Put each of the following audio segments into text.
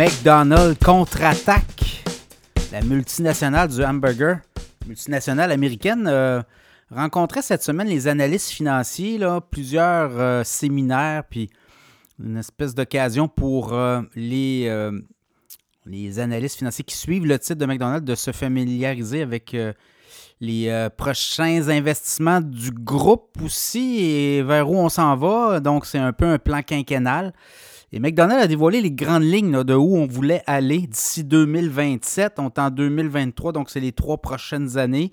McDonald's contre-attaque. La multinationale du hamburger, multinationale américaine, euh, rencontrait cette semaine les analystes financiers, plusieurs euh, séminaires, puis une espèce d'occasion pour euh, les, les analystes financiers qui suivent le titre de McDonald's de se familiariser avec les prochains investissements du groupe aussi et vers où on s'en va. Donc, c'est un peu un plan quinquennal. Et McDonald's a dévoilé les grandes lignes de où on voulait aller d'ici 2027. On est en 2023, donc c'est les trois prochaines années.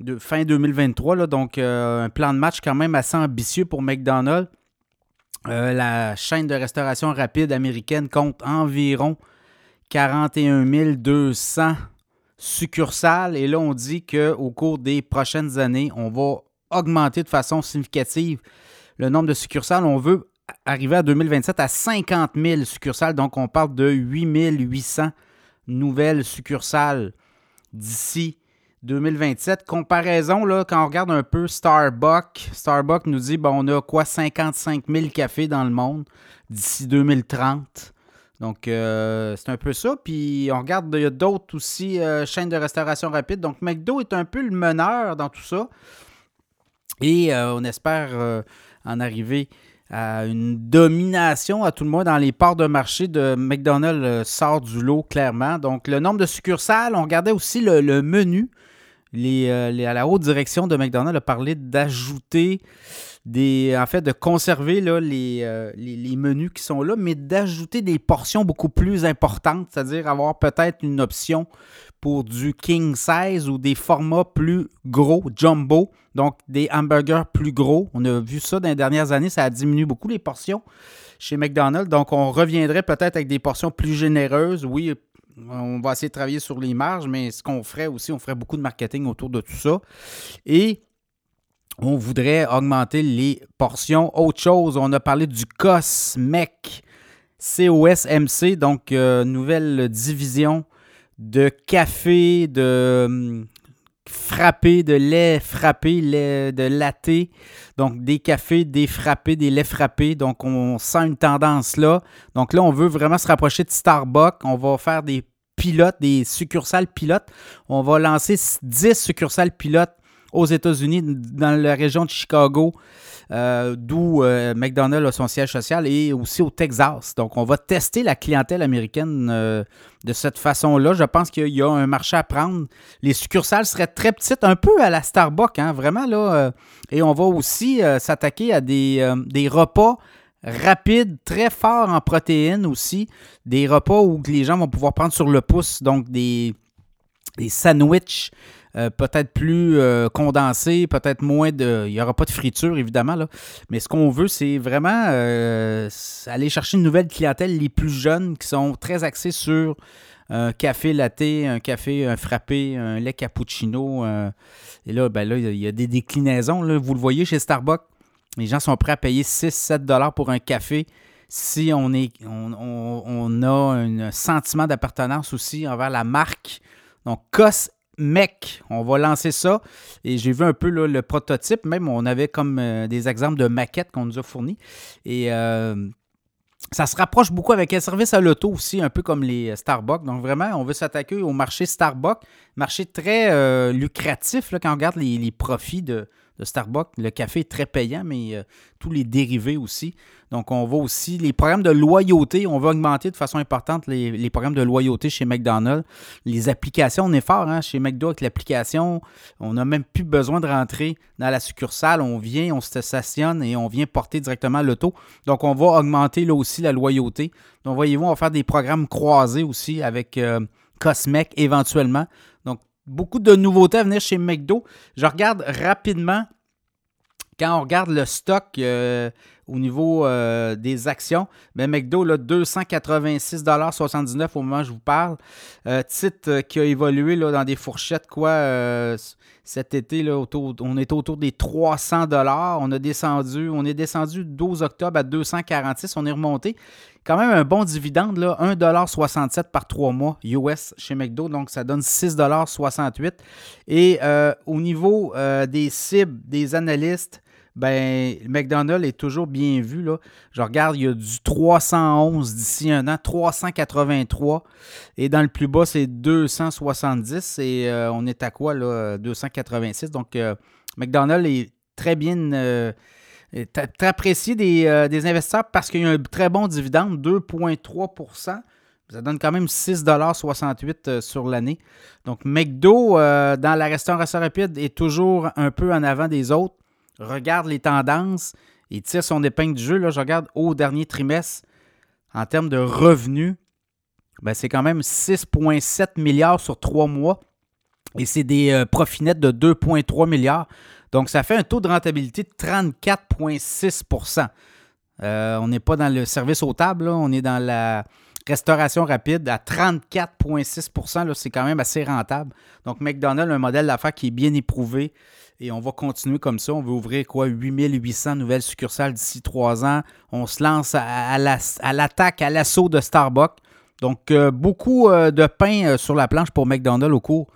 De fin 2023, là, donc euh, un plan de match quand même assez ambitieux pour McDonald's. Euh, la chaîne de restauration rapide américaine compte environ 41 200 succursales. Et là, on dit qu'au cours des prochaines années, on va augmenter de façon significative le nombre de succursales. On veut arriver à 2027 à 50 000 succursales. Donc, on parle de 8 800 nouvelles succursales d'ici 2027. Comparaison, là, quand on regarde un peu Starbucks, Starbucks nous dit, bon, on a quoi, 55 000 cafés dans le monde d'ici 2030. Donc, euh, c'est un peu ça. Puis, on regarde, il y a d'autres aussi euh, chaînes de restauration rapide. Donc, McDo est un peu le meneur dans tout ça. Et euh, on espère en arriver à une domination, à tout le moins, dans les parts de marché de McDonald's euh, sort du lot clairement. Donc, le nombre de succursales, on regardait aussi le, menu. Euh, à la haute direction de McDonald's a parlé d'ajouter des. En fait, de conserver euh, les, menus qui sont là, mais d'ajouter des portions beaucoup plus importantes, c'est-à-dire avoir peut-être une option pour du king size ou des formats plus gros, jumbo, donc des hamburgers plus gros. On a vu ça dans les dernières années, ça a diminué beaucoup les portions chez McDonald's. Donc on reviendrait peut-être avec des portions plus généreuses. Oui, on va essayer de travailler sur les marges, mais ce qu'on ferait aussi, on ferait beaucoup de marketing autour de tout ça. Et on voudrait augmenter les portions. Autre chose, on a parlé du COSMEC, COSMC, donc euh, nouvelle division de café, de hum, frappé, de lait frappé, de latte. Donc, des cafés, des frappés, des laits frappés. Donc, on sent une tendance là. Donc, là, on veut vraiment se rapprocher de Starbucks. On va faire des pilotes, des succursales pilotes. On va lancer 10 succursales pilotes aux États-Unis, dans la région de Chicago, euh, d'où euh, McDonald's a son siège social, et aussi au Texas. Donc, on va tester la clientèle américaine euh, de cette façon-là. Je pense qu'il y a un marché à prendre. Les succursales seraient très petites, un peu à la Starbucks, hein, vraiment là. et on va aussi s'attaquer à des, des repas rapides, très forts en protéines aussi. Des repas où les gens vont pouvoir prendre sur le pouce, donc des, des sandwichs euh, peut-être plus euh, condensé, peut-être moins de. Il n'y aura pas de friture, évidemment, là. mais ce qu'on veut, c'est vraiment euh, aller chercher une nouvelle clientèle, les plus jeunes, qui sont très axés sur un café latte, un café frappé, un lait cappuccino. et là, ben là, il y a des déclinaisons. Là. Vous le voyez chez Starbucks, les gens sont prêts à payer 6-7 dollars pour un café si on, est, on, on a un sentiment d'appartenance aussi envers la marque. Donc, COS mec, on va lancer ça. Et j'ai vu un peu le prototype, même on avait comme euh, des exemples de maquettes qu'on nous a fournis. Et euh, ça se rapproche beaucoup avec un service à l'auto aussi, un peu comme les Starbucks. Donc vraiment, on veut s'attaquer au marché Starbucks, marché très euh, lucratif quand on regarde les profits de, de Starbucks. Le café est très payant, mais euh, tous les dérivés aussi. Donc, on va aussi, les programmes de loyauté, on va augmenter de façon importante les, programmes de loyauté chez McDonald's. Les applications, on est fort hein, chez McDo avec l'application. On n'a même plus besoin de rentrer dans la succursale. On vient, on se stationne et on vient porter directement l'auto. Donc, on va augmenter là aussi la loyauté. Donc, voyez-vous, on va faire des programmes croisés aussi avec euh, Cosmec éventuellement. Donc, beaucoup de nouveautés à venir chez McDo. Je regarde rapidement, quand on regarde le stock euh, au niveau euh, des actions, ben McDo, là, 286,79$ au moment où je vous parle. Euh, titre qui a évolué là, dans des fourchettes, quoi, cet été, là, autour, on était autour des 300$. On a descendu, on est descendu le 12 octobre à 246$. On est remonté quand même un bon dividende, là, 1,67$ par trois mois US chez McDo, donc ça donne 6,68$. Et euh, au niveau euh, des cibles des analystes, ben, McDonald's est toujours bien vu. Là. Je regarde, il y a du 311 d'ici un an, 383. Et dans le plus bas, c'est 270. Et euh, on est à quoi, là? 286. Donc, euh, McDonald's est très bien. Euh, très apprécié des, des, investisseurs parce qu'il y a un très bon dividende, 2,3% ça donne quand même 6,68 sur l'année. Donc, McDo, dans la restauration rapide, est toujours un peu en avant des autres regarde les tendances et tire son épingle du jeu. Là, je regarde au dernier trimestre, en termes de revenus, ben, c'est quand même 6,7 milliards sur trois mois. Et c'est des euh, profits nets de 2,3 milliards. Donc, ça fait un taux de rentabilité de 34,6% euh, On n'est pas dans le service aux tables, on est dans la restauration rapide à 34,6% C'est quand même assez rentable. Donc, McDonald's, un modèle d'affaires qui est bien éprouvé. Et on va continuer comme ça. On veut ouvrir quoi? 8800 nouvelles succursales d'ici trois ans. On se lance à, l'attaque, à l'assaut de Starbucks. Donc, euh, beaucoup euh, de pain euh, sur la planche pour McDonald's au cours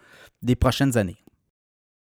des prochaines années.